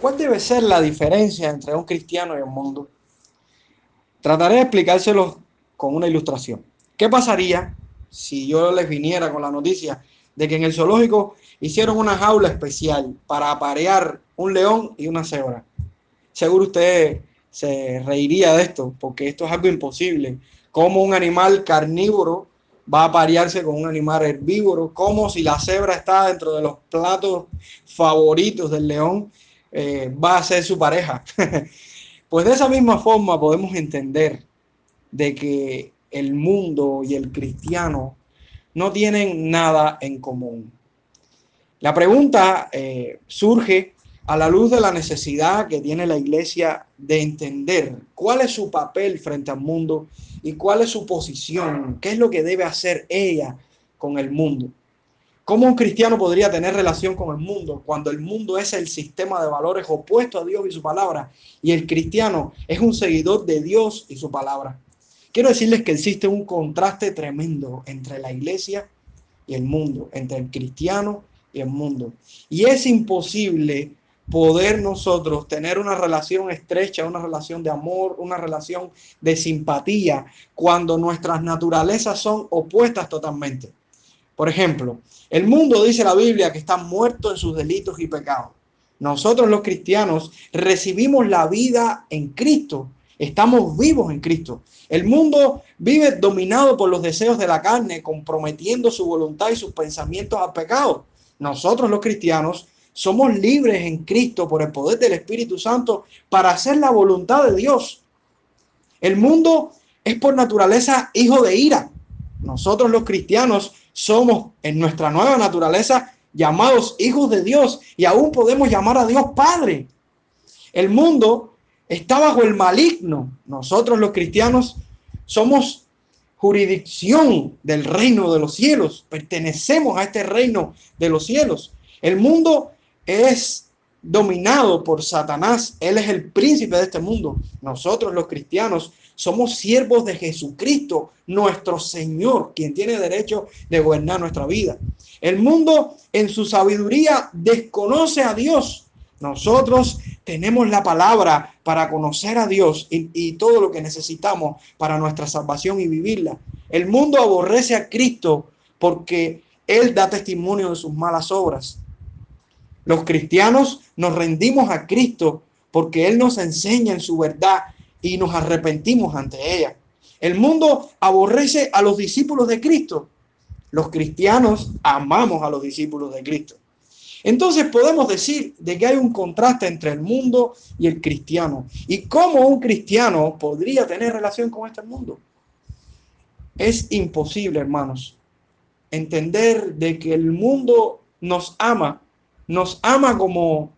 ¿Cuál debe ser la diferencia entre un cristiano y un mundo? Trataré de explicárselo con una ilustración. ¿Qué pasaría si yo les viniera con la noticia de que en el zoológico hicieron una jaula especial para aparear un león y una cebra? Seguro usted se reiría de esto, porque esto es algo imposible. Como un animal carnívoro va a aparearse con un animal herbívoro, como si la cebra está dentro de los platos favoritos del león, eh, va a ser su pareja. pues de esa misma forma podemos entender de que el mundo y el cristiano no tienen nada en común. La pregunta eh, surge a la luz de la necesidad que tiene la iglesia de entender cuál es su papel frente al mundo y cuál es su posición, qué es lo que debe hacer ella con el mundo. ¿Cómo un cristiano podría tener relación con el mundo cuando el mundo es el sistema de valores opuesto a Dios y su palabra y el cristiano es un seguidor de Dios y su palabra? Quiero decirles que existe un contraste tremendo entre la iglesia y el mundo, entre el cristiano y el mundo. Y es imposible poder nosotros tener una relación estrecha, una relación de amor, una relación de simpatía, cuando nuestras naturalezas son opuestas totalmente. Por ejemplo, el mundo dice la Biblia que está muerto en sus delitos y pecados. Nosotros los cristianos recibimos la vida en Cristo, estamos vivos en Cristo. El mundo vive dominado por los deseos de la carne, comprometiendo su voluntad y sus pensamientos al pecado. Nosotros los cristianos somos libres en Cristo por el poder del Espíritu Santo para hacer la voluntad de Dios. El mundo es por naturaleza hijo de ira. Nosotros los cristianos somos en nuestra nueva naturaleza llamados hijos de Dios y aún podemos llamar a Dios Padre. El mundo está bajo el maligno. Nosotros los cristianos somos jurisdicción del reino de los cielos. Pertenecemos a este reino de los cielos. El mundo es dominado por Satanás. Él es el príncipe de este mundo. Nosotros los cristianos somos siervos de Jesucristo, nuestro Señor, quien tiene derecho de gobernar nuestra vida. El mundo en su sabiduría desconoce a Dios. Nosotros tenemos la palabra para conocer a Dios y, y, todo lo que necesitamos para nuestra salvación y vivirla. El mundo aborrece a Cristo porque Él da testimonio de sus malas obras. Los cristianos nos rendimos a Cristo porque Él nos enseña en su verdad y nos arrepentimos ante ella. El mundo aborrece a los discípulos de Cristo. Los cristianos amamos a los discípulos de Cristo. Entonces podemos decir de que hay un contraste entre el mundo y el cristiano. ¿Y cómo un cristiano podría tener relación con este mundo? Es imposible, hermanos, entender de que el mundo nos ama nos ama como,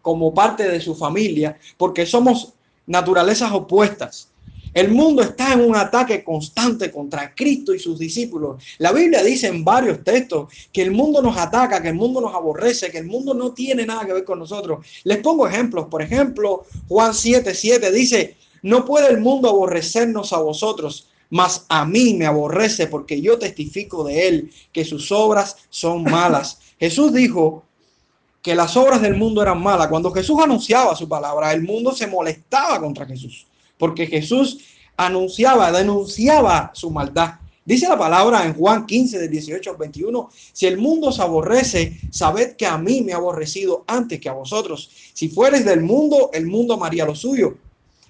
como parte de su familia, porque somos naturalezas opuestas. El mundo está en un ataque constante contra Cristo y sus discípulos. La Biblia dice en varios textos que el mundo nos ataca, que el mundo nos aborrece, que el mundo no tiene nada que ver con nosotros. Les pongo ejemplos. Por ejemplo, Juan 7, 7 dice, no puede el mundo aborrecernos a vosotros, mas a mí me aborrece porque yo testifico de él que sus obras son malas. Jesús dijo, que las obras del mundo eran malas. Cuando Jesús anunciaba su palabra, el mundo se molestaba contra Jesús, porque Jesús anunciaba, denunciaba su maldad. Dice la palabra en Juan 15, del 18 al 21, si el mundo os aborrece, sabed que a mí me ha aborrecido antes que a vosotros. Si fueres del mundo, el mundo amaría lo suyo.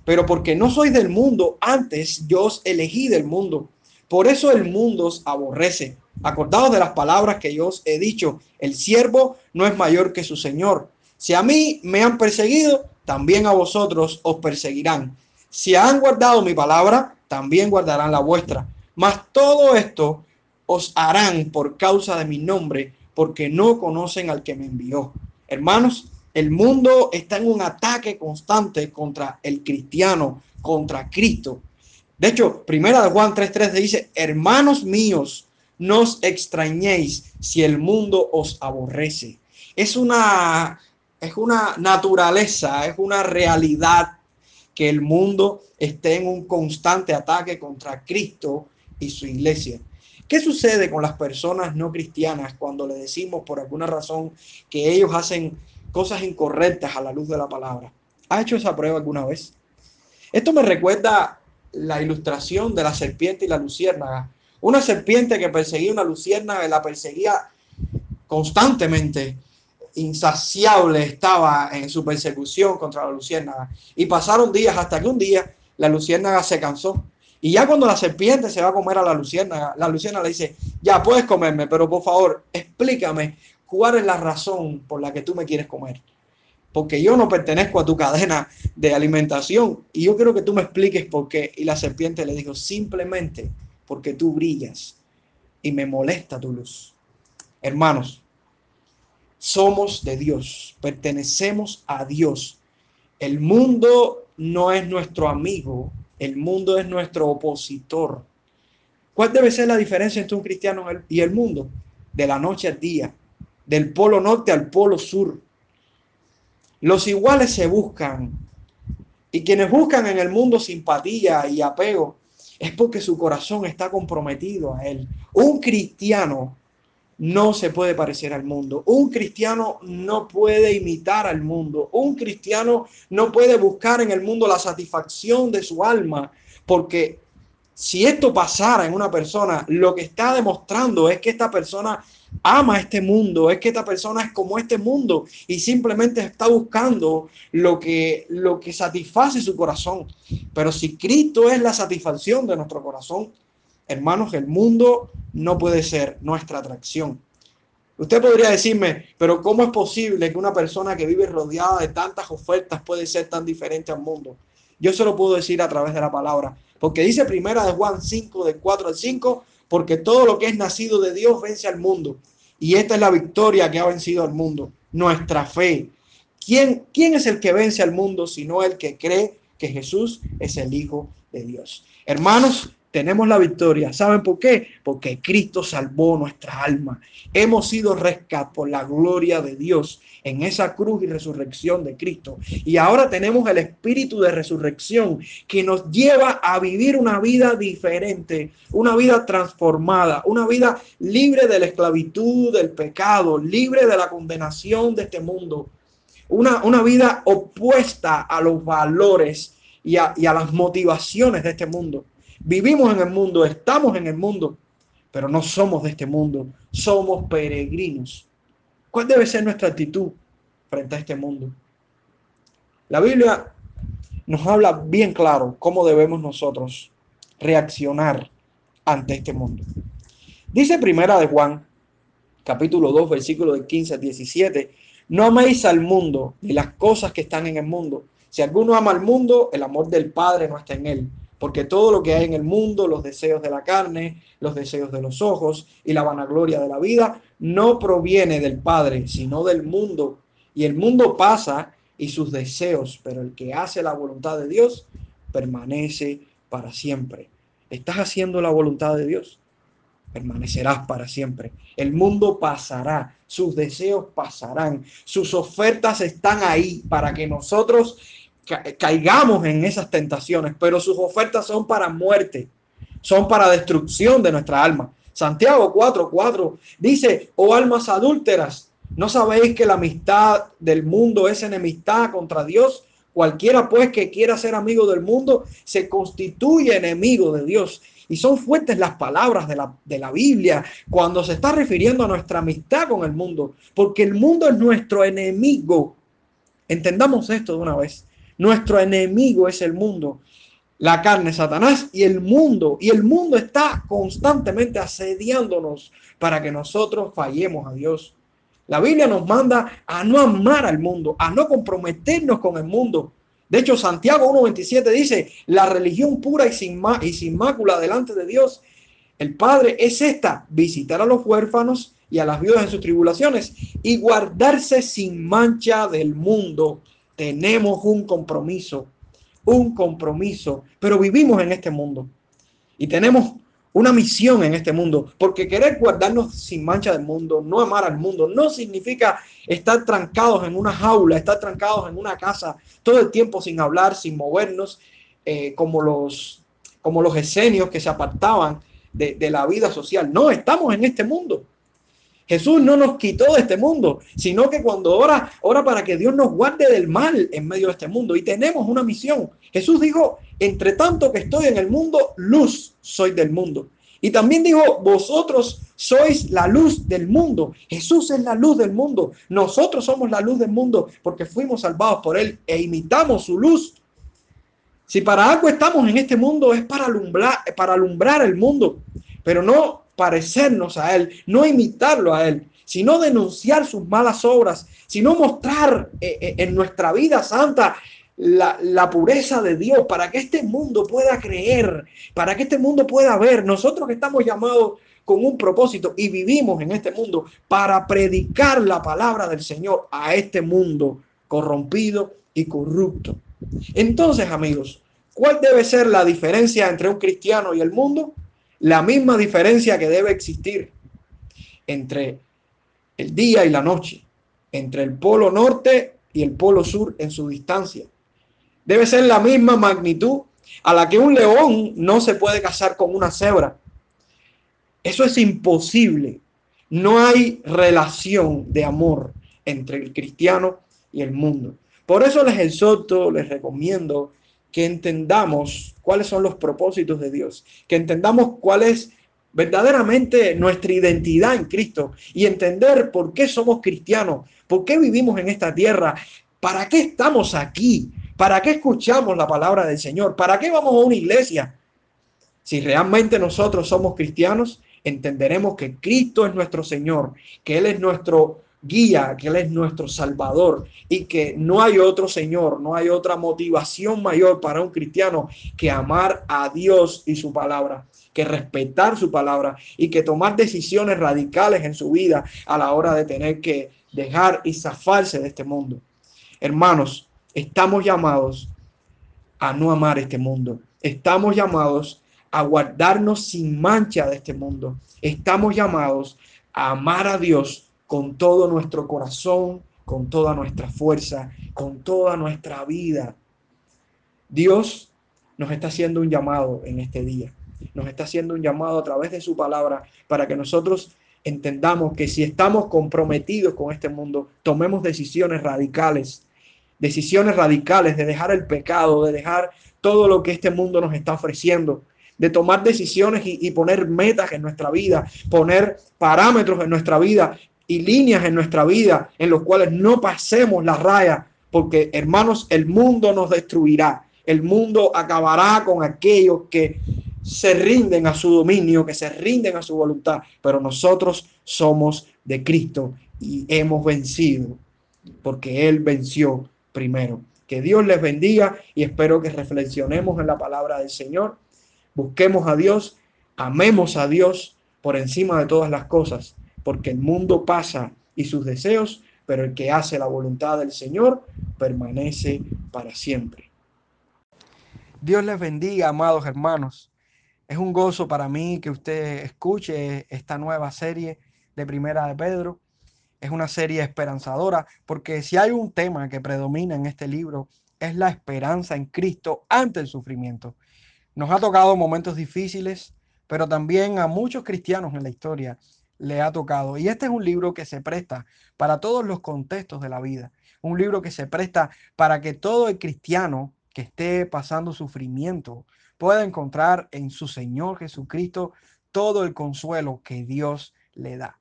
Pero porque no sois del mundo, antes yo os elegí del mundo. Por eso el mundo os aborrece. Acordaos de las palabras que yo os he dicho, el siervo no es mayor que su señor. Si a mí me han perseguido, también a vosotros os perseguirán. Si han guardado mi palabra, también guardarán la vuestra. Mas todo esto os harán por causa de mi nombre, porque no conocen al que me envió. Hermanos, el mundo está en un ataque constante contra el cristiano, contra Cristo. De hecho, primera de Juan 3.3 dice, hermanos míos, no os extrañéis si el mundo os aborrece. Es una, es una naturaleza, es una realidad que el mundo esté en un constante ataque contra Cristo y su iglesia. ¿Qué sucede con las personas no cristianas cuando le decimos por alguna razón que ellos hacen cosas incorrectas a la luz de la palabra. ¿Ha hecho esa prueba alguna vez? Esto me recuerda la ilustración de la serpiente y la luciérnaga. Una serpiente que perseguía una luciérnaga y la perseguía constantemente, insaciable estaba en su persecución contra la luciérnaga. Y pasaron días hasta que un día la luciérnaga se cansó. Y ya cuando la serpiente se va a comer a la luciérnaga, la luciérnaga le dice, ya puedes comerme, pero por favor, explícame cuál es la razón por la que tú me quieres comer. Porque yo no pertenezco a tu cadena de alimentación y yo quiero que tú me expliques por qué. Y la serpiente le dijo, simplemente porque tú brillas y me molesta tu luz. Hermanos, somos de Dios, pertenecemos a Dios. El mundo no es nuestro amigo, el mundo es nuestro opositor. ¿Cuál debe ser la diferencia entre un cristiano y el mundo? De la noche al día, del polo norte al polo sur. Los iguales se buscan. Y quienes buscan en el mundo simpatía y apego es porque su corazón está comprometido a él. Un cristiano no se puede parecer al mundo. Un cristiano no puede imitar al mundo. Un cristiano no puede buscar en el mundo la satisfacción de su alma, porque si esto pasara en una persona, lo que está demostrando es que esta persona ama este mundo, es que esta persona es como este mundo y simplemente está buscando lo que, lo que satisface su corazón. Pero si Cristo es la satisfacción de nuestro corazón, hermanos, el mundo no puede ser nuestra atracción. Usted podría decirme, pero ¿cómo es posible que una persona que vive rodeada de tantas ofertas puede ser tan diferente al mundo? Yo se lo puedo decir a través de la palabra, porque dice primera de Juan 5, de 4 al 5, porque todo lo que es nacido de Dios vence al mundo. Y esta es la victoria que ha vencido al mundo, nuestra fe. ¿Quién, ¿Quién es el que vence al mundo sino el que cree que Jesús es el Hijo de Dios? Hermanos, tenemos la victoria. ¿Saben por qué? Porque Cristo salvó nuestra alma. Hemos sido rescatados por la gloria de Dios en esa cruz y resurrección de Cristo. Y ahora tenemos el espíritu de resurrección que nos lleva a vivir una vida diferente, una vida transformada, una vida libre de la esclavitud, del pecado, libre de la condenación de este mundo. Una, una vida opuesta a los valores y a, y a las motivaciones de este mundo. Vivimos en el mundo, estamos en el mundo, pero no somos de este mundo, somos peregrinos. ¿Cuál debe ser nuestra actitud frente a este mundo? La Biblia nos habla bien claro cómo debemos nosotros reaccionar ante este mundo. Dice primera de Juan, capítulo 2, versículo de 15 a 17, no améis al mundo ni las cosas que están en el mundo. Si alguno ama al mundo, el amor del Padre no está en él porque todo lo que hay en el mundo, los deseos de la carne, los deseos de los ojos y la vanagloria de la vida, no proviene del Padre, sino del mundo. Y el mundo pasa y sus deseos, pero el que hace la voluntad de Dios permanece para siempre. ¿Estás haciendo la voluntad de Dios? Permanecerás para siempre. El mundo pasará, sus deseos pasarán, sus ofertas están ahí para que nosotros caigamos en esas tentaciones, pero sus ofertas son para muerte, son para destrucción de nuestra alma. Santiago 4:4 dice, oh almas adúlteras, ¿no sabéis que la amistad del mundo es enemistad contra Dios? Cualquiera pues que quiera ser amigo del mundo se constituye enemigo de Dios. Y son fuertes las palabras de la, de la Biblia cuando se está refiriendo a nuestra amistad con el mundo, porque el mundo es nuestro enemigo. Entendamos esto de una vez. Nuestro enemigo es el mundo, la carne, Satanás y el mundo. Y el mundo está constantemente asediándonos para que nosotros fallemos a Dios. La Biblia nos manda a no amar al mundo, a no comprometernos con el mundo. De hecho, Santiago 1.27 dice, la religión pura y sin, y sin mácula delante de Dios, el Padre es esta, visitar a los huérfanos y a las viudas en sus tribulaciones y guardarse sin mancha del mundo tenemos un compromiso, un compromiso, pero vivimos en este mundo y tenemos una misión en este mundo, porque querer guardarnos sin mancha del mundo, no amar al mundo, no significa estar trancados en una jaula, estar trancados en una casa todo el tiempo sin hablar, sin movernos, eh, como, los, como los esenios que se apartaban de, de la vida social. No, estamos en este mundo. Jesús no nos quitó de este mundo, sino que cuando ora, ora para que Dios nos guarde del mal en medio de este mundo. Y tenemos una misión. Jesús dijo, entre tanto que estoy en el mundo, luz soy del mundo. Y también dijo, vosotros sois la luz del mundo. Jesús es la luz del mundo. Nosotros somos la luz del mundo porque fuimos salvados por Él e imitamos su luz. Si para algo estamos en este mundo es para alumbrar, para alumbrar el mundo, pero no parecernos a Él, no imitarlo a Él, sino denunciar sus malas obras, sino mostrar eh, eh, en nuestra vida santa la, pureza de Dios, para que este mundo pueda creer, para que este mundo pueda ver. Nosotros estamos llamados con un propósito y vivimos en este mundo para predicar la palabra del Señor a este mundo corrompido y corrupto. Entonces, amigos, ¿cuál debe ser la diferencia entre un cristiano y el mundo? La misma diferencia que debe existir entre el día y la noche, entre el polo norte y el polo sur en su distancia, debe ser la misma magnitud a la que un león no se puede casar con una cebra. Eso es imposible. No hay relación de amor entre el cristiano y el mundo. Por eso les exhorto, les recomiendo que entendamos cuáles son los propósitos de Dios, que entendamos cuál es verdaderamente nuestra identidad en Cristo y entender por qué somos cristianos, por qué vivimos en esta tierra, para qué estamos aquí, ¿Para qué escuchamos la palabra del Señor? ¿Para qué vamos a una iglesia? Si realmente nosotros somos cristianos, entenderemos que Cristo es nuestro Señor, que Él es nuestro guía, que Él es nuestro Salvador y que no hay otro Señor, no hay otra motivación mayor para un cristiano que amar a Dios y su palabra, que respetar su palabra y que tomar decisiones radicales en su vida a la hora de tener que dejar y zafarse de este mundo. Hermanos, Estamos llamados a no amar este mundo. Estamos llamados a guardarnos sin mancha de este mundo. Estamos llamados a amar a Dios con todo nuestro corazón, con toda nuestra fuerza, con toda nuestra vida. Dios nos está haciendo un llamado en este día. Nos está haciendo un llamado a través de su palabra para que nosotros entendamos que si estamos comprometidos con este mundo, tomemos decisiones radicales decisiones radicales de dejar el pecado, de dejar todo lo que este mundo nos está ofreciendo, de tomar decisiones y, poner metas en nuestra vida, poner parámetros en nuestra vida y líneas en nuestra vida en los cuales no pasemos la raya, porque hermanos, el mundo nos destruirá, el mundo acabará con aquellos que se rinden a su dominio, que se rinden a su voluntad, pero nosotros somos de Cristo y hemos vencido, porque Él venció primero. Que Dios les bendiga y espero que reflexionemos en la palabra del Señor. Busquemos a Dios, amemos a Dios por encima de todas las cosas, porque el mundo pasa y sus deseos, pero el que hace la voluntad del Señor permanece para siempre. Dios les bendiga, amados hermanos. Es un gozo para mí que usted escuche esta nueva serie de Primera de Pedro es una serie esperanzadora, porque si hay un tema que predomina en este libro, es la esperanza en Cristo ante el sufrimiento. Nos ha tocado momentos difíciles, pero también a muchos cristianos en la historia le ha tocado. Y este es un libro que se presta para todos los contextos de la vida. Un libro que se presta para que todo el cristiano que esté pasando sufrimiento pueda encontrar en su Señor Jesucristo todo el consuelo que Dios le da.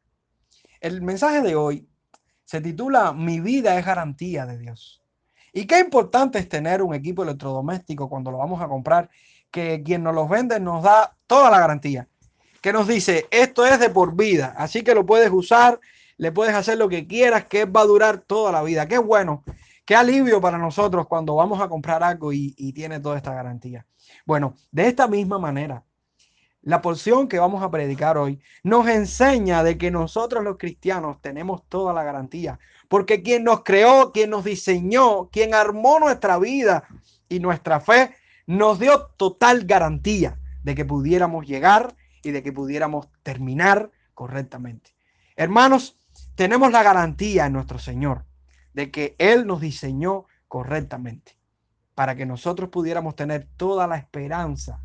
El mensaje de hoy se titula Mi vida es garantía de Dios. Y qué importante es tener un equipo electrodoméstico cuando lo vamos a comprar, que quien nos los vende nos da toda la garantía, que nos dice, esto es de por vida, así que lo puedes usar, le puedes hacer lo que quieras, que va a durar toda la vida. Qué bueno, qué alivio para nosotros cuando vamos a comprar algo y, tiene toda esta garantía. Bueno, de esta misma manera, la porción que vamos a predicar hoy nos enseña de que nosotros los cristianos tenemos toda la garantía, porque quien nos creó, quien nos diseñó, quien armó nuestra vida y nuestra fe, nos dio total garantía de que pudiéramos llegar y de que pudiéramos terminar correctamente. Hermanos, tenemos la garantía en nuestro Señor de que Él nos diseñó correctamente para que nosotros pudiéramos tener toda la esperanza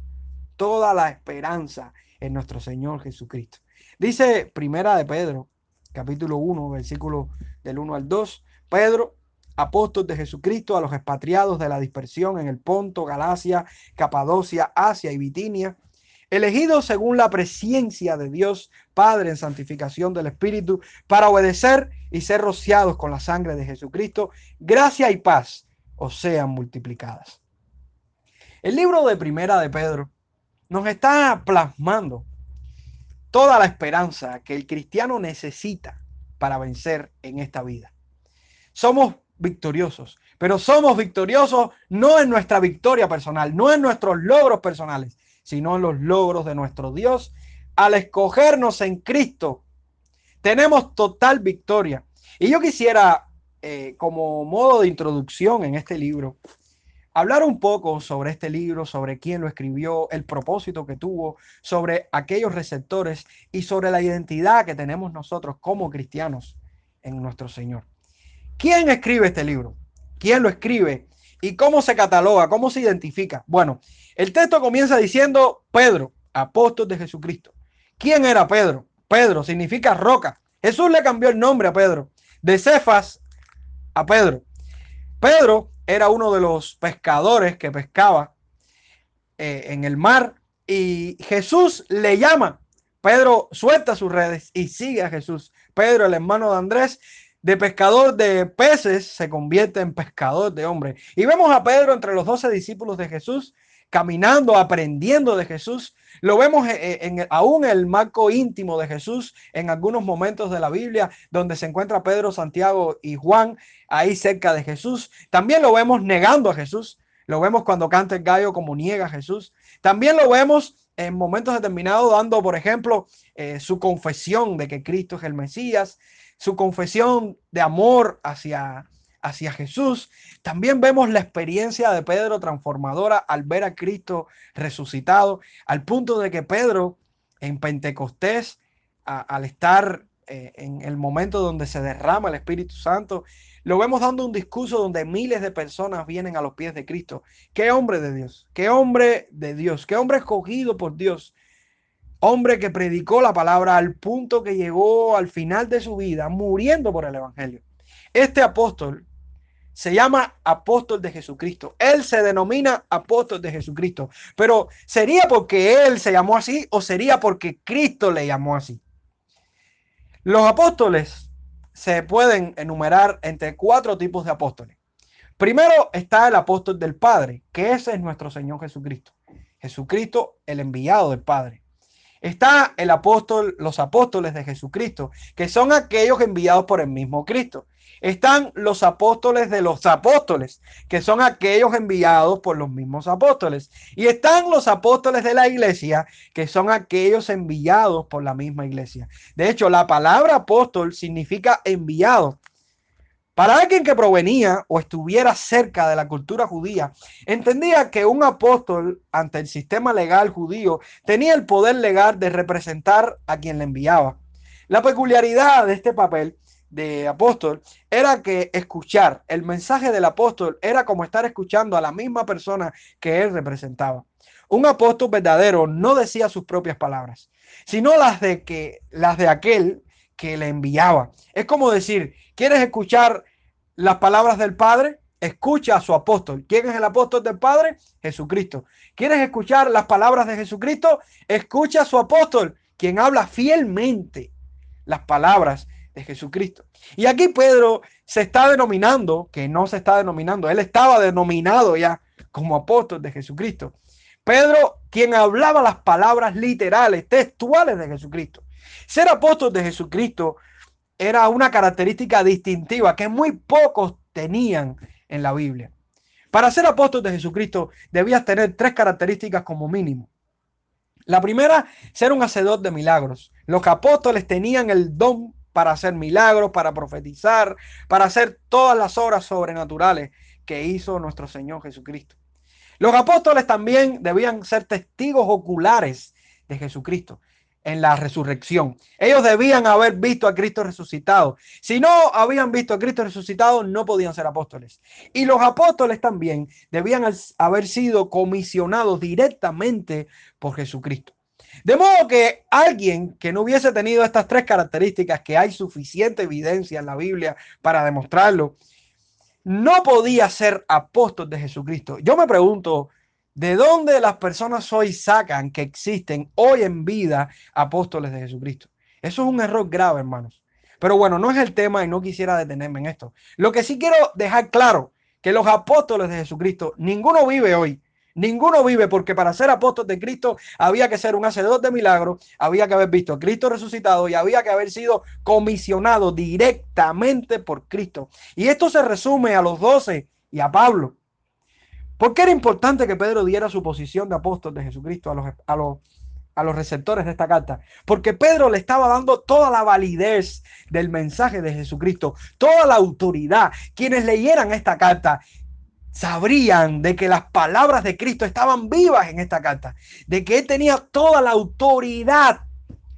toda la esperanza en nuestro Señor Jesucristo. Dice Primera de Pedro, capítulo 1, versículo del 1 al 2. Pedro, apóstol de Jesucristo a los expatriados de la dispersión en el Ponto, Galacia, Capadocia, Asia y Bitinia, elegidos según la presencia de Dios Padre en santificación del Espíritu, para obedecer y ser rociados con la sangre de Jesucristo, gracia y paz os sean multiplicadas. El libro de Primera de Pedro nos está plasmando toda la esperanza que el cristiano necesita para vencer en esta vida. Somos victoriosos, pero somos victoriosos no en nuestra victoria personal, no en nuestros logros personales, sino en los logros de nuestro Dios. Al escogernos en Cristo, tenemos total victoria. Y yo quisiera, eh, como modo de introducción en este libro, hablar un poco sobre este libro, sobre quién lo escribió, el propósito que tuvo, sobre aquellos receptores y sobre la identidad que tenemos nosotros como cristianos en nuestro Señor. ¿Quién escribe este libro? ¿Quién lo escribe? ¿Y cómo se cataloga? ¿Cómo se identifica? Bueno, el texto comienza diciendo Pedro, apóstol de Jesucristo. ¿Quién era Pedro? Pedro significa roca. Jesús le cambió el nombre a Pedro, de Cefas a Pedro. Pedro era uno de los pescadores que pescaba eh, en el mar y Jesús le llama. Pedro suelta sus redes y sigue a Jesús. Pedro, el hermano de Andrés, de pescador de peces se convierte en pescador de hombres. Y vemos a Pedro entre los doce discípulos de Jesús, caminando, aprendiendo de Jesús. Lo vemos eh, eh, en, aún el marco íntimo de Jesús en algunos momentos de la Biblia, donde se encuentra Pedro, Santiago y Juan ahí cerca de Jesús. También lo vemos negando a Jesús. Lo vemos cuando canta el gallo como niega a Jesús. También lo vemos en momentos determinados dando, por ejemplo, eh, su confesión de que Cristo es el Mesías, su confesión de amor hacia hacia Jesús. También vemos la experiencia de Pedro transformadora al ver a Cristo resucitado, al punto de que Pedro en Pentecostés, al estar eh, en el momento donde se derrama el Espíritu Santo, lo vemos dando un discurso donde miles de personas vienen a los pies de Cristo. Qué hombre de Dios, qué hombre de Dios, qué hombre escogido por Dios. Hombre que predicó la palabra al punto que llegó al final de su vida muriendo por el Evangelio. Este apóstol se llama apóstol de Jesucristo. Él se denomina apóstol de Jesucristo. Pero ¿sería porque él se llamó así o sería porque Cristo le llamó así? Los apóstoles se pueden enumerar entre cuatro tipos de apóstoles. Primero está el apóstol del Padre, que ese es nuestro Señor Jesucristo. Jesucristo, el enviado del Padre. Está el apóstol, los apóstoles de Jesucristo, que son aquellos enviados por el mismo Cristo. Están los apóstoles de los apóstoles, que son aquellos enviados por los mismos apóstoles. Y están los apóstoles de la iglesia, que son aquellos enviados por la misma iglesia. De hecho, la palabra apóstol significa enviado. Para alguien que provenía o estuviera cerca de la cultura judía, entendía que un apóstol ante el sistema legal judío tenía el poder legal de representar a quien le enviaba. La peculiaridad de este papel de apóstol era que escuchar el mensaje del apóstol era como estar escuchando a la misma persona que él representaba. Un apóstol verdadero no decía sus propias palabras, sino las de que las de aquel que le enviaba. Es como decir, ¿quieres escuchar las palabras del Padre? Escucha a su apóstol. ¿Quién es el apóstol del Padre? Jesucristo. ¿Quieres escuchar las palabras de Jesucristo? Escucha a su apóstol, quien habla fielmente las palabras de Jesucristo. Y aquí Pedro se está denominando, que no se está denominando, él estaba denominado ya como apóstol de Jesucristo. Pedro, quien hablaba las palabras literales, textuales de Jesucristo. Ser apóstol de Jesucristo era una característica distintiva que muy pocos tenían en la Biblia. Para ser apóstol de Jesucristo debías tener tres características como mínimo. La primera, ser un hacedor de milagros. Los apóstoles tenían el don para hacer milagros, para profetizar, para hacer todas las obras sobrenaturales que hizo nuestro Señor Jesucristo. Los apóstoles también debían ser testigos oculares de Jesucristo en la resurrección. Ellos debían haber visto a Cristo resucitado. Si no habían visto a Cristo resucitado, no podían ser apóstoles. Y los apóstoles también debían haber sido comisionados directamente por Jesucristo. De modo que alguien que no hubiese tenido estas tres características, que hay suficiente evidencia en la Biblia para demostrarlo, no podía ser apóstol de Jesucristo. Yo me pregunto, ¿de dónde las personas hoy sacan que existen hoy en vida apóstoles de Jesucristo? Eso es un error grave, hermanos. Pero bueno, no es el tema y no quisiera detenerme en esto. Lo que sí quiero dejar claro, que los apóstoles de Jesucristo, ninguno vive hoy Ninguno vive porque para ser apóstol de Cristo había que ser un hacedor de milagros, había que haber visto a Cristo resucitado y había que haber sido comisionado directamente por Cristo. Y esto se resume a los doce y a Pablo. ¿Por qué era importante que Pedro diera su posición de apóstol de Jesucristo a los, a los, a los receptores de esta carta? Porque Pedro le estaba dando toda la validez del mensaje de Jesucristo, toda la autoridad. Quienes leyeran esta carta sabrían de que las palabras de Cristo estaban vivas en esta carta, de que Él tenía toda la autoridad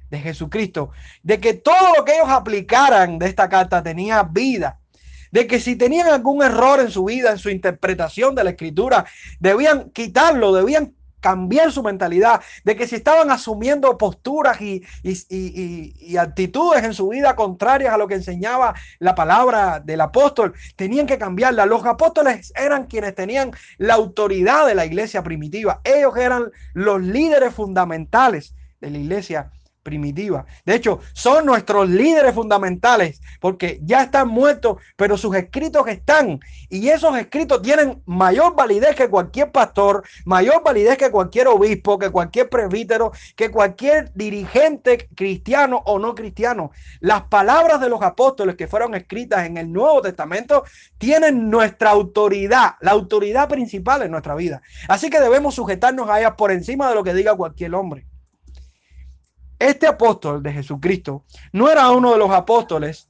de Jesucristo, de que todo lo que ellos aplicaran de esta carta tenía vida, de que si tenían algún error en su vida, en su interpretación de la escritura, debían quitarlo, debían cambiar su mentalidad, de que si estaban asumiendo posturas y, actitudes en su vida contrarias a lo que enseñaba la palabra del apóstol, tenían que cambiarla. Los apóstoles eran quienes tenían la autoridad de la iglesia primitiva. Ellos eran los líderes fundamentales de la iglesia primitiva. De hecho, son nuestros líderes fundamentales porque ya están muertos, pero sus escritos están. Y esos escritos tienen mayor validez que cualquier pastor, mayor validez que cualquier obispo, que cualquier presbítero, que cualquier dirigente cristiano o no cristiano. Las palabras de los apóstoles que fueron escritas en el Nuevo Testamento tienen nuestra autoridad, la autoridad principal en nuestra vida. Así que debemos sujetarnos a ellas por encima de lo que diga cualquier hombre. Este apóstol de Jesucristo no era uno de los apóstoles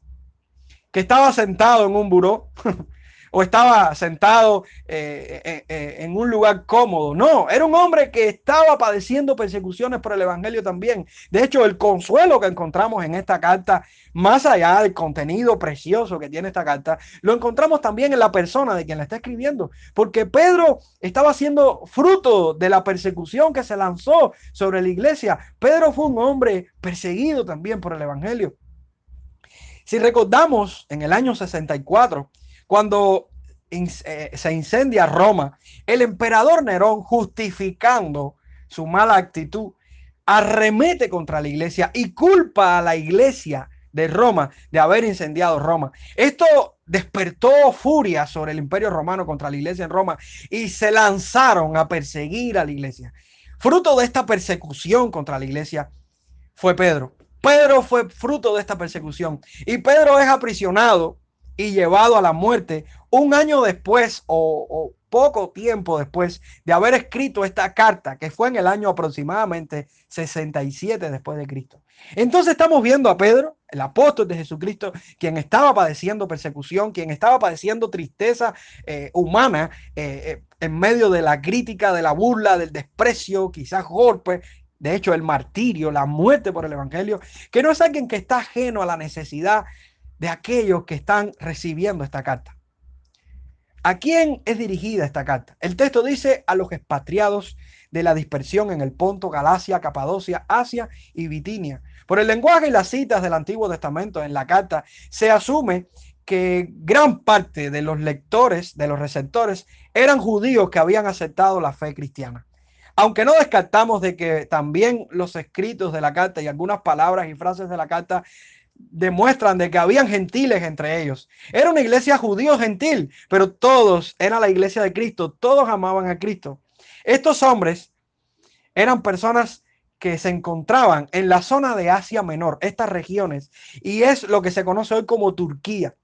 que estaba sentado en un buró o estaba sentado eh, eh, eh, en un lugar cómodo. No, era un hombre que estaba padeciendo persecuciones por el Evangelio también. De hecho, el consuelo que encontramos en esta carta, más allá del contenido precioso que tiene esta carta, lo encontramos también en la persona de quien la está escribiendo. Porque Pedro estaba siendo fruto de la persecución que se lanzó sobre la iglesia. Pedro fue un hombre perseguido también por el Evangelio. Si recordamos, en el año 64, cuando eh, se incendia Roma, el emperador Nerón, justificando su mala actitud, arremete contra la iglesia y culpa a la iglesia de Roma de haber incendiado Roma. Esto despertó furia sobre el imperio romano contra la iglesia en Roma y se lanzaron a perseguir a la iglesia. Fruto de esta persecución contra la iglesia fue Pedro. Pedro fue fruto de esta persecución y Pedro es aprisionado y llevado a la muerte un año después o, poco tiempo después de haber escrito esta carta, que fue en el año aproximadamente 67 después de Cristo. Entonces estamos viendo a Pedro, el apóstol de Jesucristo, quien estaba padeciendo persecución, quien estaba padeciendo tristeza eh, humana eh, eh, en medio de la crítica, de la burla, del desprecio, quizás golpe, de hecho el martirio, la muerte por el Evangelio, que no es alguien que está ajeno a la necesidad de aquellos que están recibiendo esta carta. ¿A quién es dirigida esta carta? El texto dice a los expatriados de la dispersión en el Ponto, Galacia, Capadocia, Asia y Bitinia. Por el lenguaje y las citas del Antiguo Testamento en la carta, se asume que gran parte de los lectores, de los receptores, eran judíos que habían aceptado la fe cristiana. Aunque no descartamos de que también los escritos de la carta y algunas palabras y frases de la carta demuestran de que habían gentiles entre ellos. Era una iglesia judío gentil, pero todos era la iglesia de Cristo, todos amaban a Cristo. Estos hombres eran personas que se encontraban en la zona de Asia Menor, estas regiones, y es lo que se conoce hoy como Turquía.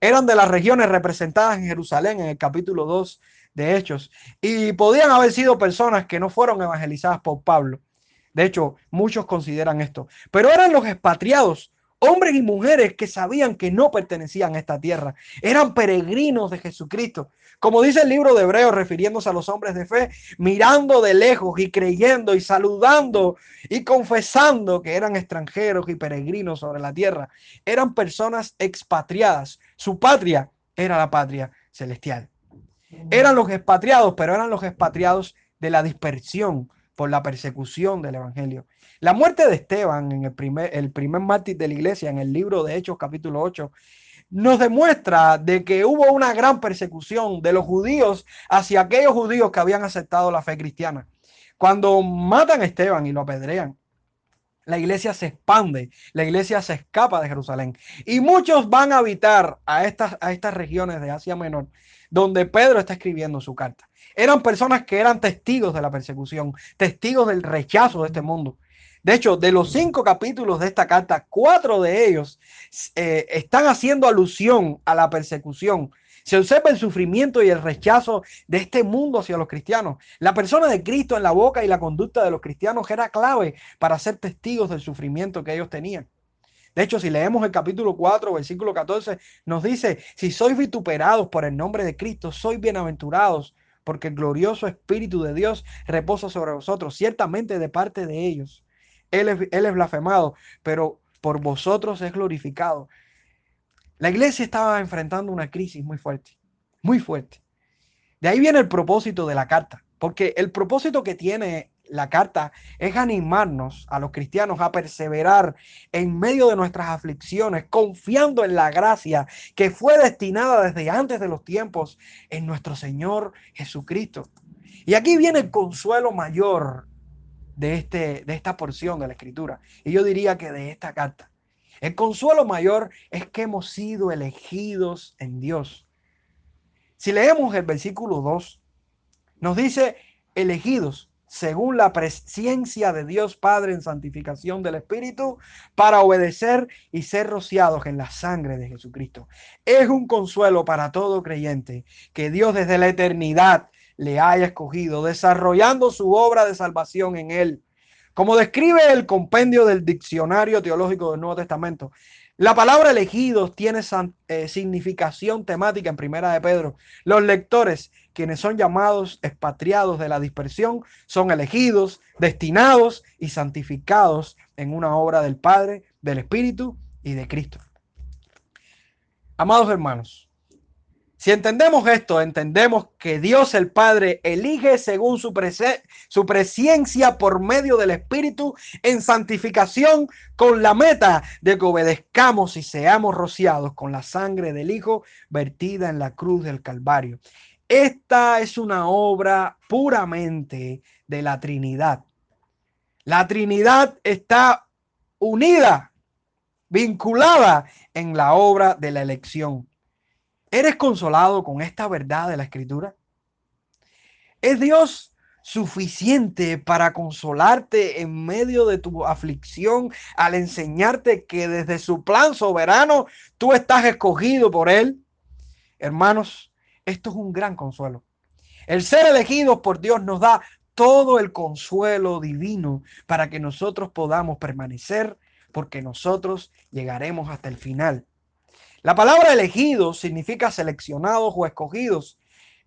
Eran de las regiones representadas en Jerusalén en el capítulo 2 de Hechos, y podían haber sido personas que no fueron evangelizadas por Pablo. De hecho, muchos consideran esto, pero eran los expatriados hombres y mujeres que sabían que no pertenecían a esta tierra, eran peregrinos de Jesucristo. Como dice el libro de Hebreos, refiriéndose a los hombres de fe, mirando de lejos y creyendo y saludando y confesando que eran extranjeros y peregrinos sobre la tierra. Eran personas expatriadas. Su patria era la patria celestial. Eran los expatriados, pero eran los expatriados de la dispersión por la persecución del Evangelio. La muerte de Esteban, en el primer, el mártir de la iglesia, en el libro de Hechos capítulo 8, nos demuestra de que hubo una gran persecución de los judíos hacia aquellos judíos que habían aceptado la fe cristiana. Cuando matan a Esteban y lo apedrean, la iglesia se expande, la iglesia se escapa de Jerusalén y muchos van a habitar a estas, a estas regiones de Asia Menor donde Pedro está escribiendo su carta. Eran personas que eran testigos de la persecución, testigos del rechazo de este mundo. De hecho, de los cinco capítulos de esta carta, cuatro de ellos eh, están haciendo alusión a la persecución. Se observa el sufrimiento y el rechazo de este mundo hacia los cristianos. La persona de Cristo en la boca y la conducta de los cristianos era clave para ser testigos del sufrimiento que ellos tenían. De hecho, si leemos el capítulo 4, versículo 14, nos dice, si sois vituperados por el nombre de Cristo, sois bienaventurados, porque el glorioso Espíritu de Dios reposa sobre vosotros, ciertamente de parte de ellos. Él es, blasfemado, pero por vosotros es glorificado. La iglesia estaba enfrentando una crisis muy fuerte, muy fuerte. De ahí viene el propósito de la carta, porque el propósito que tiene la carta es animarnos a los cristianos a perseverar en medio de nuestras aflicciones, confiando en la gracia que fue destinada desde antes de los tiempos en nuestro Señor Jesucristo. Y aquí viene el consuelo mayor de, este, de esta porción de la escritura. Y yo diría que de esta carta. El consuelo mayor es que hemos sido elegidos en Dios. Si leemos el versículo 2, nos dice elegidos según la presencia de Dios Padre en santificación del Espíritu, para obedecer y ser rociados en la sangre de Jesucristo. Es un consuelo para todo creyente que Dios desde la eternidad le haya escogido, desarrollando su obra de salvación en él. Como describe el compendio del diccionario teológico del Nuevo Testamento, la palabra elegidos tiene eh, significación temática en Primera de Pedro. Los lectores, quienes son llamados expatriados de la dispersión, son elegidos, destinados y santificados en una obra del Padre, del Espíritu y de Cristo. Amados hermanos, si entendemos esto, entendemos que Dios el Padre elige según su, su presencia por medio del Espíritu en santificación con la meta de que obedezcamos y seamos rociados con la sangre del Hijo vertida en la cruz del Calvario. Esta es una obra puramente de la Trinidad. La Trinidad está unida, vinculada en la obra de la elección. ¿Eres consolado con esta verdad de la escritura? ¿Es Dios suficiente para consolarte en medio de tu aflicción al enseñarte que desde su plan soberano tú estás escogido por Él? Hermanos, esto es un gran consuelo. El ser elegidos por Dios nos da todo el consuelo divino para que nosotros podamos permanecer porque nosotros llegaremos hasta el final. La palabra elegidos significa seleccionados o escogidos.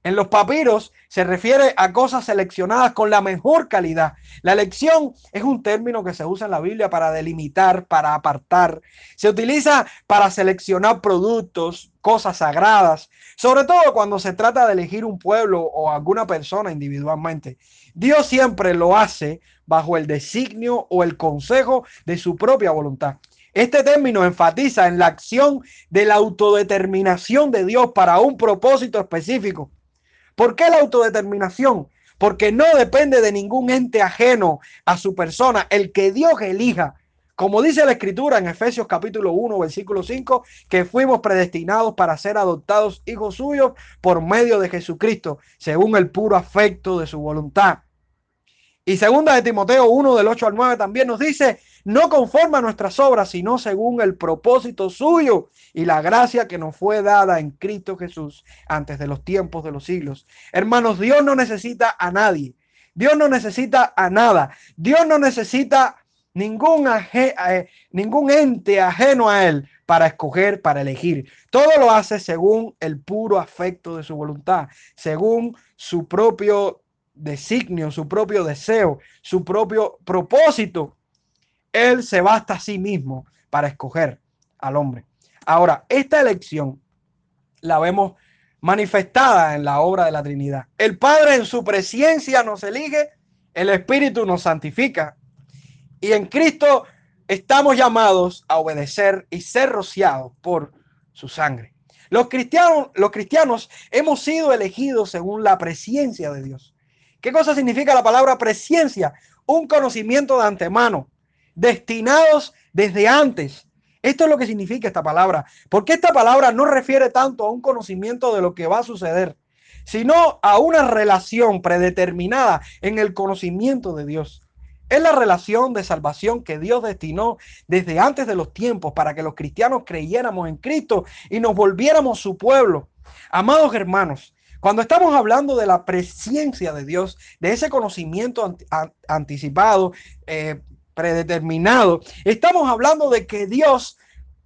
En los papiros se refiere a cosas seleccionadas con la mejor calidad. La elección es un término que se usa en la Biblia para delimitar, para apartar. Se utiliza para seleccionar productos, cosas sagradas, sobre todo cuando se trata de elegir un pueblo o alguna persona individualmente. Dios siempre lo hace bajo el designio o el consejo de su propia voluntad. Este término enfatiza en la acción de la autodeterminación de Dios para un propósito específico. ¿Por qué la autodeterminación? Porque no depende de ningún ente ajeno a su persona, el que Dios elija. Como dice la escritura en Efesios capítulo 1, versículo 5, que fuimos predestinados para ser adoptados hijos suyos por medio de Jesucristo, según el puro afecto de su voluntad. Y segunda de Timoteo 1, del 8 al 9 también nos dice, no conforme a nuestras obras, sino según el propósito suyo y la gracia que nos fue dada en Cristo Jesús antes de los tiempos de los siglos. Hermanos, Dios no necesita a nadie. Dios no necesita a nada. Dios no necesita ningún, eh, ningún ente ajeno a Él para escoger, para elegir. Todo lo hace según el puro afecto de su voluntad, según su propio designio, su propio deseo, su propio propósito él se basta a sí mismo para escoger al hombre. Ahora, esta elección la vemos manifestada en la obra de la Trinidad. El Padre en su presencia nos elige, el Espíritu nos santifica y en Cristo estamos llamados a obedecer y ser rociados por su sangre. Los cristianos, los cristianos hemos sido elegidos según la presencia de Dios. ¿Qué cosa significa la palabra presencia? Un conocimiento de antemano, destinados desde antes. Esto es lo que significa esta palabra. Porque esta palabra no refiere tanto a un conocimiento de lo que va a suceder, sino a una relación predeterminada en el conocimiento de Dios. Es la relación de salvación que Dios destinó desde antes de los tiempos para que los cristianos creyéramos en Cristo y nos volviéramos su pueblo. Amados hermanos, cuando estamos hablando de la presencia de Dios, de ese conocimiento anticipado, eh, predeterminado, estamos hablando de que Dios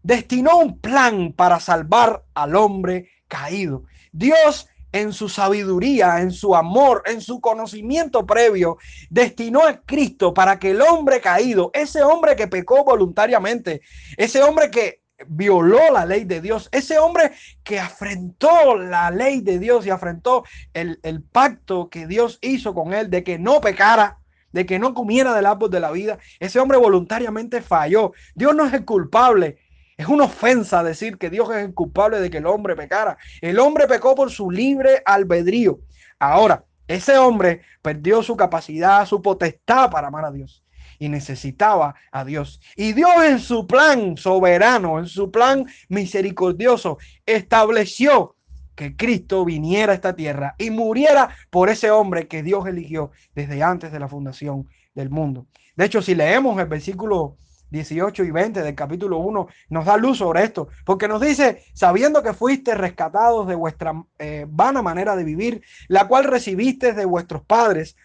destinó un plan para salvar al hombre caído. Dios en su sabiduría, en su amor, en su conocimiento previo, destinó a Cristo para que el hombre caído, ese hombre que pecó voluntariamente, ese hombre que violó la ley de Dios, ese hombre que afrentó la ley de Dios y afrentó el, el pacto que Dios hizo con él de que no pecara, de que no comiera del árbol de la vida, ese hombre voluntariamente falló. Dios no es el culpable, es una ofensa decir que Dios es el culpable de que el hombre pecara. El hombre pecó por su libre albedrío. Ahora, ese hombre perdió su capacidad, su potestad para amar a Dios y necesitaba a Dios. Y Dios en su plan soberano, en su plan misericordioso, estableció que Cristo viniera a esta tierra y muriera por ese hombre que Dios eligió desde antes de la fundación del mundo. De hecho, si leemos el versículo 18 y 20 del capítulo 1 nos da luz sobre esto, porque nos dice, sabiendo que fuiste rescatados de vuestra eh, vana manera de vivir, la cual recibiste de vuestros padres,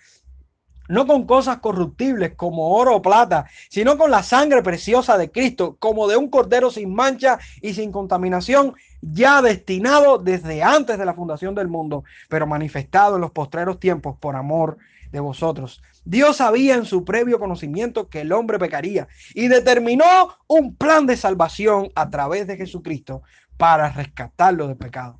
no con cosas corruptibles como oro o plata, sino con la sangre preciosa de Cristo, como de un cordero sin mancha y sin contaminación, ya destinado desde antes de la fundación del mundo, pero manifestado en los postreros tiempos por amor de vosotros. Dios sabía en su previo conocimiento que el hombre pecaría y determinó un plan de salvación a través de Jesucristo para rescatarlo del pecado.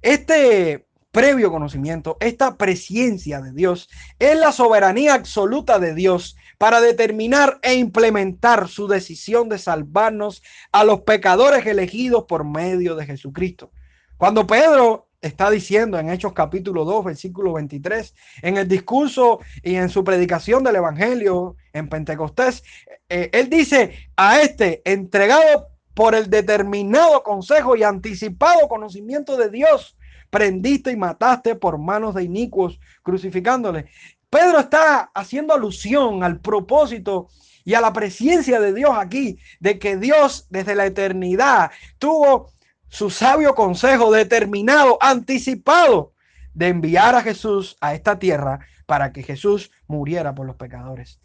Este previo conocimiento, esta presencia de Dios, es la soberanía absoluta de Dios para determinar e implementar su decisión de salvarnos a los pecadores elegidos por medio de Jesucristo. Cuando Pedro está diciendo en Hechos capítulo 2, versículo 23, en el discurso y en su predicación del Evangelio en Pentecostés, eh, él dice a este, entregado por el determinado consejo y anticipado conocimiento de Dios, prendiste y mataste por manos de inicuos, crucificándole. Pedro está haciendo alusión al propósito y a la presencia de Dios aquí, de que Dios desde la eternidad tuvo su sabio consejo determinado, anticipado de enviar a Jesús a esta tierra para que Jesús muriera por los pecadores.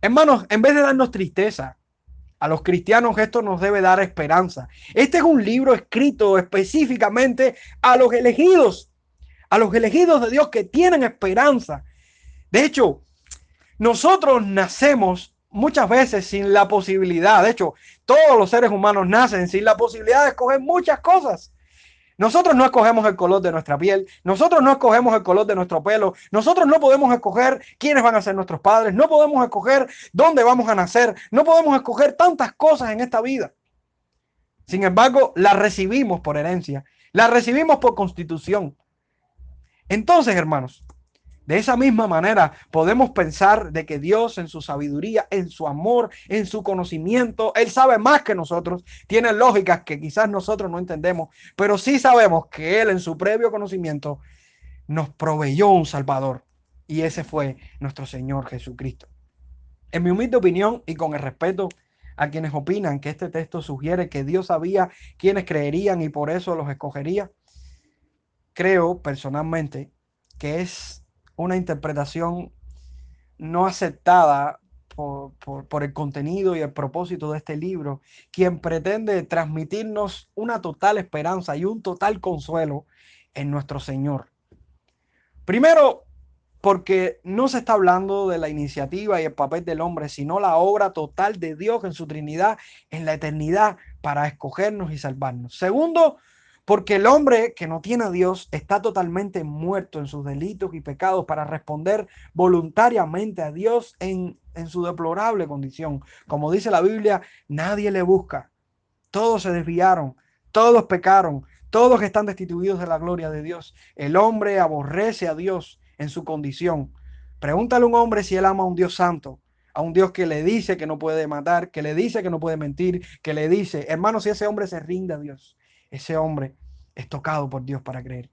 Hermanos, en vez de darnos tristeza, a los cristianos esto nos debe dar esperanza. Este es un libro escrito específicamente a los elegidos, a los elegidos de Dios que tienen esperanza. De hecho, nosotros nacemos muchas veces sin la posibilidad, de hecho, todos los seres humanos nacen sin la posibilidad de escoger muchas cosas. Nosotros no escogemos el color de nuestra piel, nosotros no escogemos el color de nuestro pelo, nosotros no podemos escoger quiénes van a ser nuestros padres, no podemos escoger dónde vamos a nacer, no podemos escoger tantas cosas en esta vida. Sin embargo, las recibimos por herencia, las recibimos por constitución. Entonces, hermanos, de esa misma manera podemos pensar de que Dios en su sabiduría, en su amor, en su conocimiento, Él sabe más que nosotros, tiene lógicas que quizás nosotros no entendemos, pero sí sabemos que Él en su previo conocimiento nos proveyó un Salvador y ese fue nuestro Señor Jesucristo. En mi humilde opinión y con el respeto a quienes opinan que este texto sugiere que Dios sabía quienes creerían y por eso los escogería, creo personalmente que es una interpretación no aceptada por, el contenido y el propósito de este libro, quien pretende transmitirnos una total esperanza y un total consuelo en nuestro Señor. Primero, porque no se está hablando de la iniciativa y el papel del hombre, sino la obra total de Dios en su Trinidad en la eternidad para escogernos y salvarnos. Segundo, Porque el hombre que no tiene a Dios está totalmente muerto en sus delitos y pecados para responder voluntariamente a Dios en, su deplorable condición. Como dice la Biblia, nadie le busca. Todos se desviaron, todos pecaron, todos están destituidos de la gloria de Dios. El hombre aborrece a Dios en su condición. Pregúntale a un hombre si él ama a un Dios santo a un Dios que le dice que no puede matar, que le dice que no puede mentir, que le dice, hermano, si ese hombre se rinde a Dios, ese hombre es tocado por Dios para creer.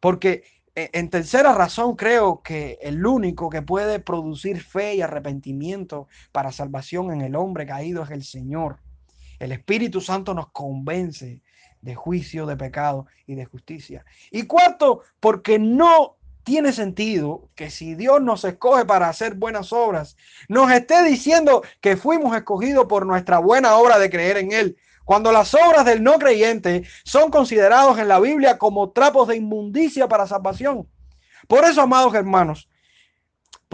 Porque e, en tercera razón creo que el único que puede producir fe y arrepentimiento para salvación en el hombre caído es el Señor. El Espíritu Santo nos convence de juicio, de pecado y de justicia. Y cuarto, porque no tiene sentido que si Dios nos escoge para hacer buenas obras, nos esté diciendo que fuimos escogidos por nuestra buena obra de creer en Él. Cuando las obras del no creyente son considerados en la Biblia como trapos de inmundicia para salvación. Por eso, amados hermanos,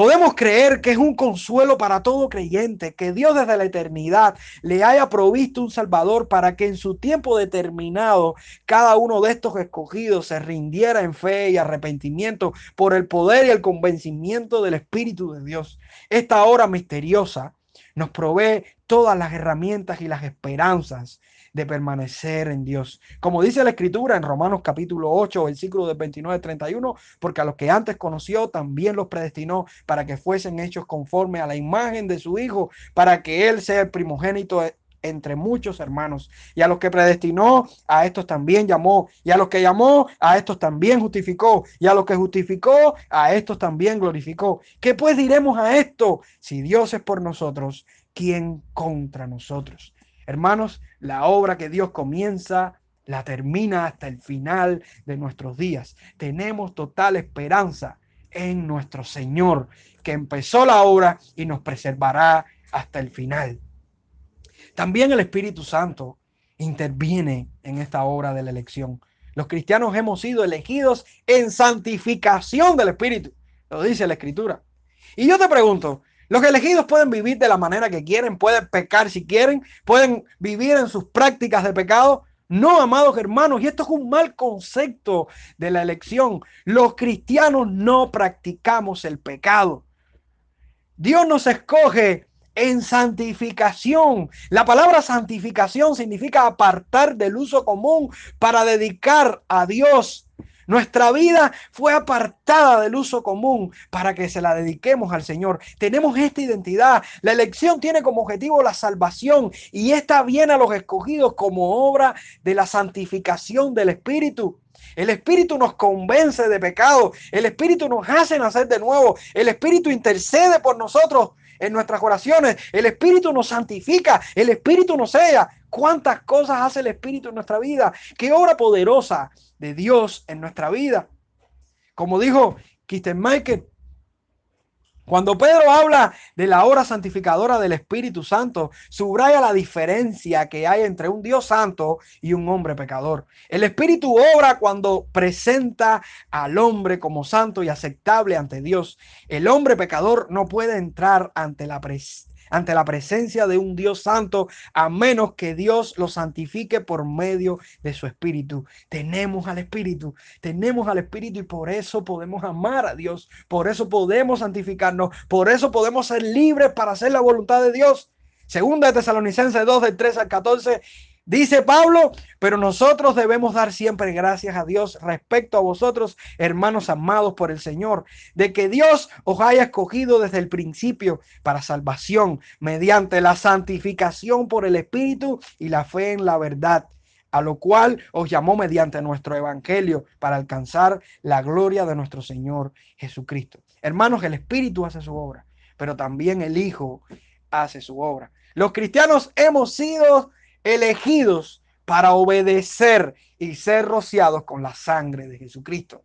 Podemos creer que es un consuelo para todo creyente que Dios desde la eternidad le haya provisto un Salvador para que en su tiempo determinado cada uno de estos escogidos se rindiera en fe y arrepentimiento por el poder y el convencimiento del Espíritu de Dios. Esta hora misteriosa nos provee todas las herramientas y las esperanzas de permanecer en Dios. Como dice la escritura en Romanos capítulo 8, versículo del 29 al 31, porque a los que antes conoció también los predestinó para que fuesen hechos conforme a la imagen de su Hijo, para que Él sea el primogénito entre muchos hermanos. Y a los que predestinó, a estos también llamó. Y a los que llamó, a estos también justificó. Y a los que justificó, a estos también glorificó. ¿Qué pues diremos a esto? Si Dios es por nosotros, ¿quién contra nosotros? Hermanos, la obra que Dios comienza la termina hasta el final de nuestros días. Tenemos total esperanza en nuestro Señor, que empezó la obra y nos preservará hasta el final. También el Espíritu Santo interviene en esta obra de la elección. Los cristianos hemos sido elegidos en santificación del Espíritu. Lo dice la Escritura. Y yo te pregunto, los elegidos pueden vivir de la manera que quieren, pueden pecar si quieren, pueden vivir en sus prácticas de pecado. No, amados hermanos, y esto es un mal concepto de la elección. Los cristianos no practicamos el pecado. Dios nos escoge en santificación. La palabra santificación significa apartar del uso común para dedicar a Dios nuestra vida fue apartada del uso común para que se la dediquemos al Señor. Tenemos esta identidad. La elección tiene como objetivo la salvación y esta viene a los escogidos como obra de la santificación del Espíritu. El Espíritu nos convence de pecado. El Espíritu nos hace nacer de nuevo. El Espíritu intercede por nosotros en nuestras oraciones. El Espíritu nos santifica. El Espíritu nos sella. ¿Cuántas cosas hace el Espíritu en nuestra vida? Qué obra poderosa de Dios en nuestra vida. Como dijo Michael, cuando Pedro habla de la obra santificadora del Espíritu Santo, subraya la diferencia que hay entre un Dios santo y un hombre pecador. El Espíritu obra cuando presenta al hombre como santo y aceptable ante Dios. El hombre pecador no puede entrar ante la presencia ante la presencia de un Dios santo, a menos que Dios lo santifique por medio de su Espíritu. Tenemos al Espíritu, tenemos al Espíritu y por eso podemos amar a Dios, por eso podemos santificarnos, por eso podemos ser libres para hacer la voluntad de Dios. Segunda de Tesalonicenses 2, del 3 al 14, Dice Pablo, pero nosotros debemos dar siempre gracias a Dios respecto a vosotros, hermanos amados por el Señor, de que Dios os haya escogido desde el principio para salvación mediante la santificación por el Espíritu y la fe en la verdad a lo cual os llamó mediante nuestro evangelio para alcanzar la gloria de nuestro Señor Jesucristo. Hermanos, el Espíritu hace su obra, pero también el Hijo hace su obra. Los cristianos hemos sido elegidos para obedecer y ser rociados con la sangre de Jesucristo.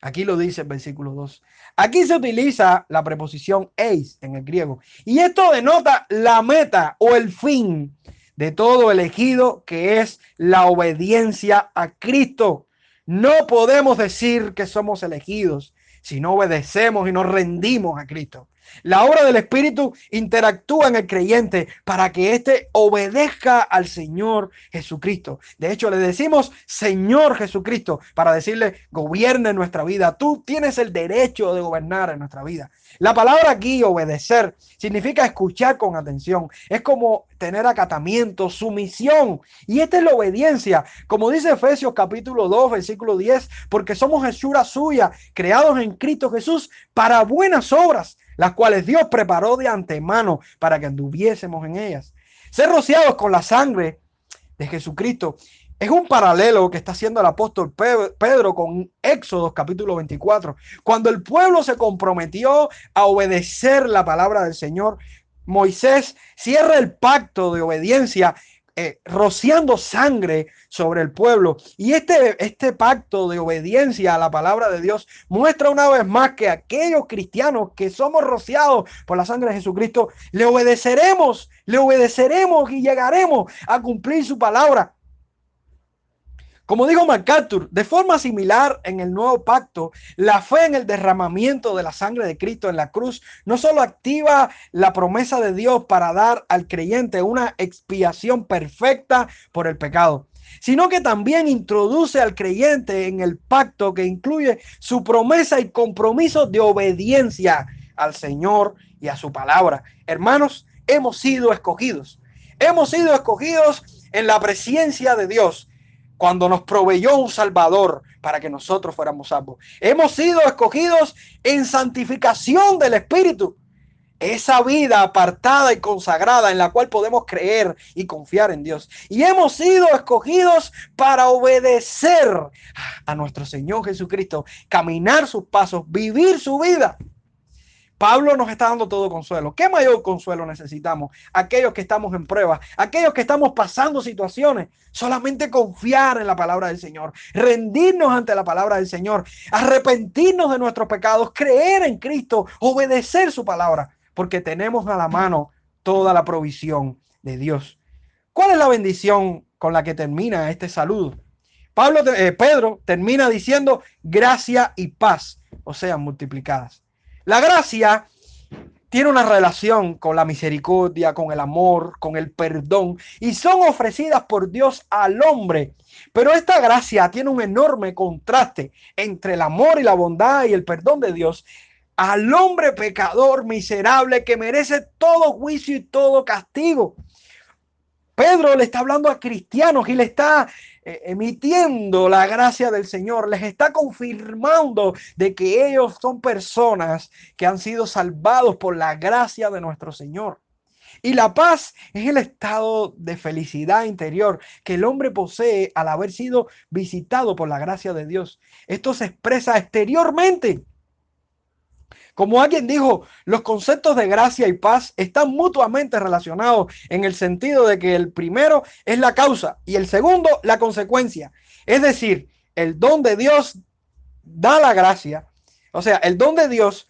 Aquí lo dice el versículo 2. Aquí se utiliza la preposición eis en el griego. Y esto denota la meta o el fin de todo elegido, que es la obediencia a Cristo. No podemos decir que somos elegidos si no obedecemos y nos rendimos a Cristo. La obra del Espíritu interactúa en el creyente para que éste obedezca al Señor Jesucristo. De hecho, le decimos Señor Jesucristo para decirle, gobierne nuestra vida. Tú tienes el derecho de gobernar en nuestra vida. La palabra aquí, obedecer, significa escuchar con atención. Es como tener acatamiento, sumisión. Y esta es la obediencia. Como dice Efesios capítulo 2, versículo 10, porque somos hechura suya, creados en Cristo Jesús para buenas obras las cuales Dios preparó de antemano para que anduviésemos en ellas. Ser rociados con la sangre de Jesucristo es un paralelo que está haciendo el apóstol Pedro con Éxodo capítulo 24. Cuando el pueblo se comprometió a obedecer la palabra del Señor, Moisés cierra el pacto de obediencia eh, rociando sangre sobre el pueblo. Y este, este pacto de obediencia a la palabra de Dios muestra una vez más que aquellos cristianos que somos rociados por la sangre de Jesucristo, le obedeceremos, le obedeceremos y llegaremos a cumplir su palabra. Como dijo MacArthur, de forma similar en el nuevo pacto, la fe en el derramamiento de la sangre de Cristo en la cruz no solo activa la promesa de Dios para dar al creyente una expiación perfecta por el pecado, sino que también introduce al creyente en el pacto que incluye su promesa y compromiso de obediencia al Señor y a su palabra. Hermanos, hemos sido escogidos. Hemos sido escogidos en la presencia de Dios cuando nos proveyó un Salvador para que nosotros fuéramos salvos. Hemos sido escogidos en santificación del Espíritu. Esa vida apartada y consagrada en la cual podemos creer y confiar en Dios. Y hemos sido escogidos para obedecer a nuestro Señor Jesucristo, caminar sus pasos, vivir su vida. Pablo nos está dando todo consuelo. ¿Qué mayor consuelo necesitamos? Aquellos que estamos en prueba, aquellos que estamos pasando situaciones, solamente confiar en la palabra del Señor, rendirnos ante la palabra del Señor, arrepentirnos de nuestros pecados, creer en Cristo, obedecer su palabra, porque tenemos a la mano toda la provisión de Dios. ¿Cuál es la bendición con la que termina este saludo? Pablo, eh, Pedro termina diciendo gracia y paz, o sea, multiplicadas. La gracia tiene una relación con la misericordia, con el amor, con el perdón y son ofrecidas por Dios al hombre. Pero esta gracia tiene un enorme contraste entre el amor y la bondad y el perdón de Dios al hombre pecador miserable que merece todo juicio y todo castigo. Pedro le está hablando a cristianos y le está emitiendo la gracia del Señor, les está confirmando de que ellos son personas que han sido salvados por la gracia de nuestro Señor. Y la paz es el estado de felicidad interior que el hombre posee al haber sido visitado por la gracia de Dios. Esto se expresa exteriormente como alguien dijo, los conceptos de gracia y paz están mutuamente relacionados en el sentido de que el primero es la causa y el segundo la consecuencia. Es decir, el don de Dios da la gracia. O sea, el don de Dios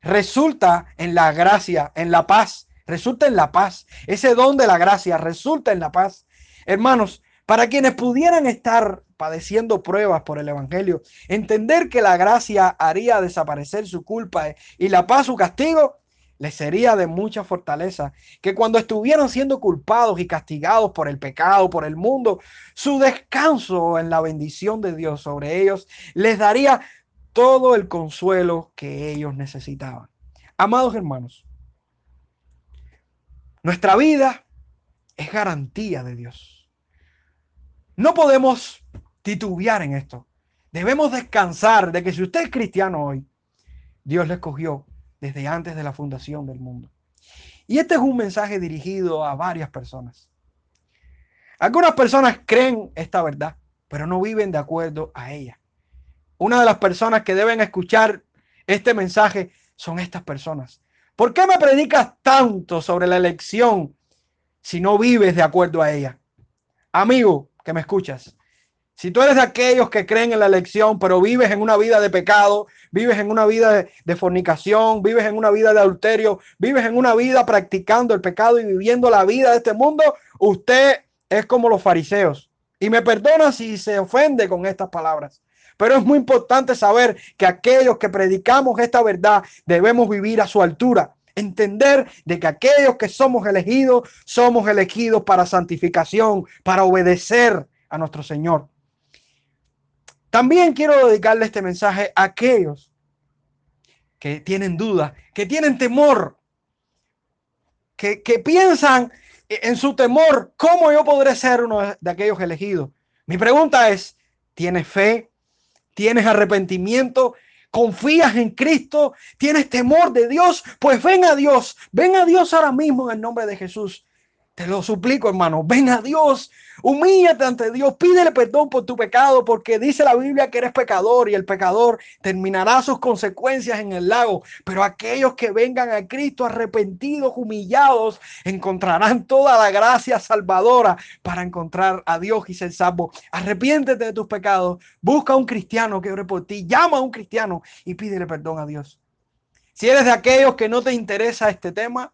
resulta en la gracia, en la paz, resulta en la paz. Ese don de la gracia resulta en la paz. Hermanos, para quienes pudieran estar padeciendo pruebas por el Evangelio, entender que la gracia haría desaparecer su culpa y la paz su castigo, les sería de mucha fortaleza que cuando estuvieran siendo culpados y castigados por el pecado, por el mundo, su descanso en la bendición de Dios sobre ellos les daría todo el consuelo que ellos necesitaban. Amados hermanos, nuestra vida es garantía de Dios. No podemos titubear en esto. Debemos descansar de que si usted es cristiano hoy, Dios le escogió desde antes de la fundación del mundo. Y este es un mensaje dirigido a varias personas. Algunas personas creen esta verdad, pero no viven de acuerdo a ella. Una de las personas que deben escuchar este mensaje son estas personas. ¿Por qué me predicas tanto sobre la elección si no vives de acuerdo a ella? Amigo, que me escuchas, si tú eres de aquellos que creen en la elección, pero vives en una vida de pecado, vives en una vida de, fornicación, vives en una vida de adulterio, vives en una vida practicando el pecado y viviendo la vida de este mundo, usted es como los fariseos. Y me perdona si se ofende con estas palabras. Pero es muy importante saber que aquellos que predicamos esta verdad debemos vivir a su altura. Entender de que aquellos que somos elegidos, somos elegidos para santificación, para obedecer a nuestro Señor. También quiero dedicarle este mensaje a aquellos que tienen dudas, que tienen temor, que, que piensan en su temor, ¿cómo yo podré ser uno de aquellos elegidos? Mi pregunta es, ¿tienes fe? ¿Tienes arrepentimiento? Confías en Cristo, tienes temor de Dios, pues ven a Dios, ven a Dios ahora mismo en el nombre de Jesús. Te lo suplico, hermano. Ven a Dios. Humíllate ante Dios. Pídele perdón por tu pecado, porque dice la Biblia que eres pecador y el pecador terminará sus consecuencias en el lago. Pero aquellos que vengan a Cristo arrepentidos, humillados, encontrarán toda la gracia salvadora para encontrar a Dios y ser salvo. Arrepiéntete de tus pecados. Busca a un cristiano que ore por ti. Llama a un cristiano y pídele perdón a Dios. Si eres de aquellos que no te interesa este tema,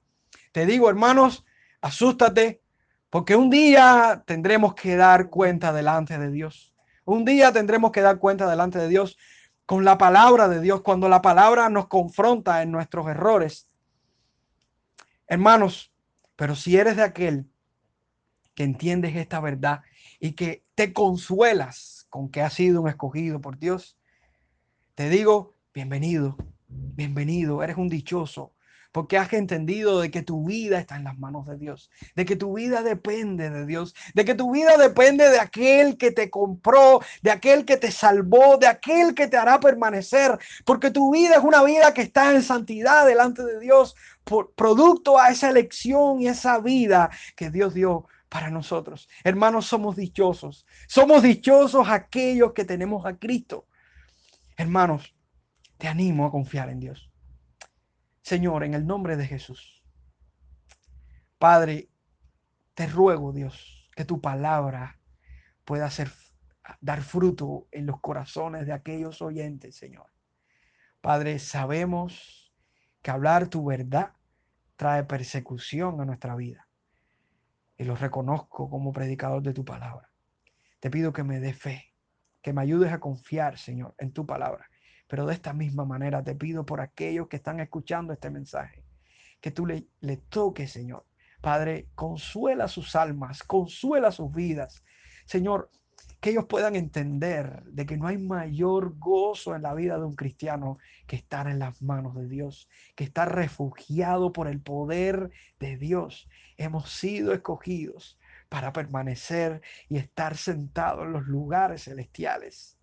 te digo, hermanos, asústate, porque un día tendremos que dar cuenta delante de Dios. Un día tendremos que dar cuenta delante de Dios con la palabra de Dios, cuando la palabra nos confronta en nuestros errores. Hermanos, pero si eres de aquel que entiendes esta verdad y que te consuelas con que has sido un escogido por Dios, te digo, bienvenido, bienvenido, eres un dichoso, porque has entendido de que tu vida está en las manos de Dios, de que tu vida depende de Dios, de que tu vida depende de aquel que te compró, de aquel que te salvó, de aquel que te hará permanecer, porque tu vida es una vida que está en santidad delante de Dios, por producto a esa elección y esa vida que Dios dio para nosotros. Hermanos, somos dichosos. Somos dichosos aquellos que tenemos a Cristo. Hermanos, te animo a confiar en Dios. Señor, en el nombre de Jesús. Padre, te ruego, Dios, que tu palabra pueda hacer, dar fruto en los corazones de aquellos oyentes, Señor. Padre, sabemos que hablar tu verdad trae persecución a nuestra vida. Y lo reconozco como predicador de tu palabra. Te pido que me dé fe, que me ayudes a confiar, Señor, en tu palabra pero de esta misma manera te pido por aquellos que están escuchando este mensaje, que tú le, le toques, Señor. Padre, consuela sus almas, consuela sus vidas. Señor, que ellos puedan entender de que no hay mayor gozo en la vida de un cristiano que estar en las manos de Dios, que estar refugiado por el poder de Dios. Hemos sido escogidos para permanecer y estar sentados en los lugares celestiales.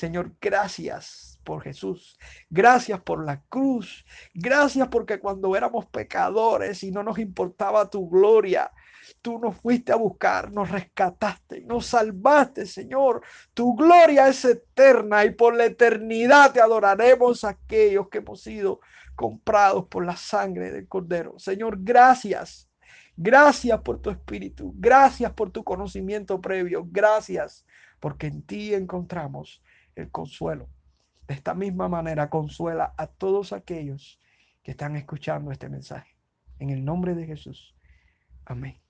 Señor, gracias por Jesús. Gracias por la cruz. Gracias porque cuando éramos pecadores y no nos importaba tu gloria, tú nos fuiste a buscar, nos rescataste, nos salvaste, Señor. Tu gloria es eterna y por la eternidad te adoraremos aquellos que hemos sido comprados por la sangre del Cordero. Señor, gracias. Gracias por tu espíritu. Gracias por tu conocimiento previo. Gracias porque en ti encontramos el consuelo. De esta misma manera, consuela a todos aquellos que están escuchando este mensaje. En el nombre de Jesús. Amén.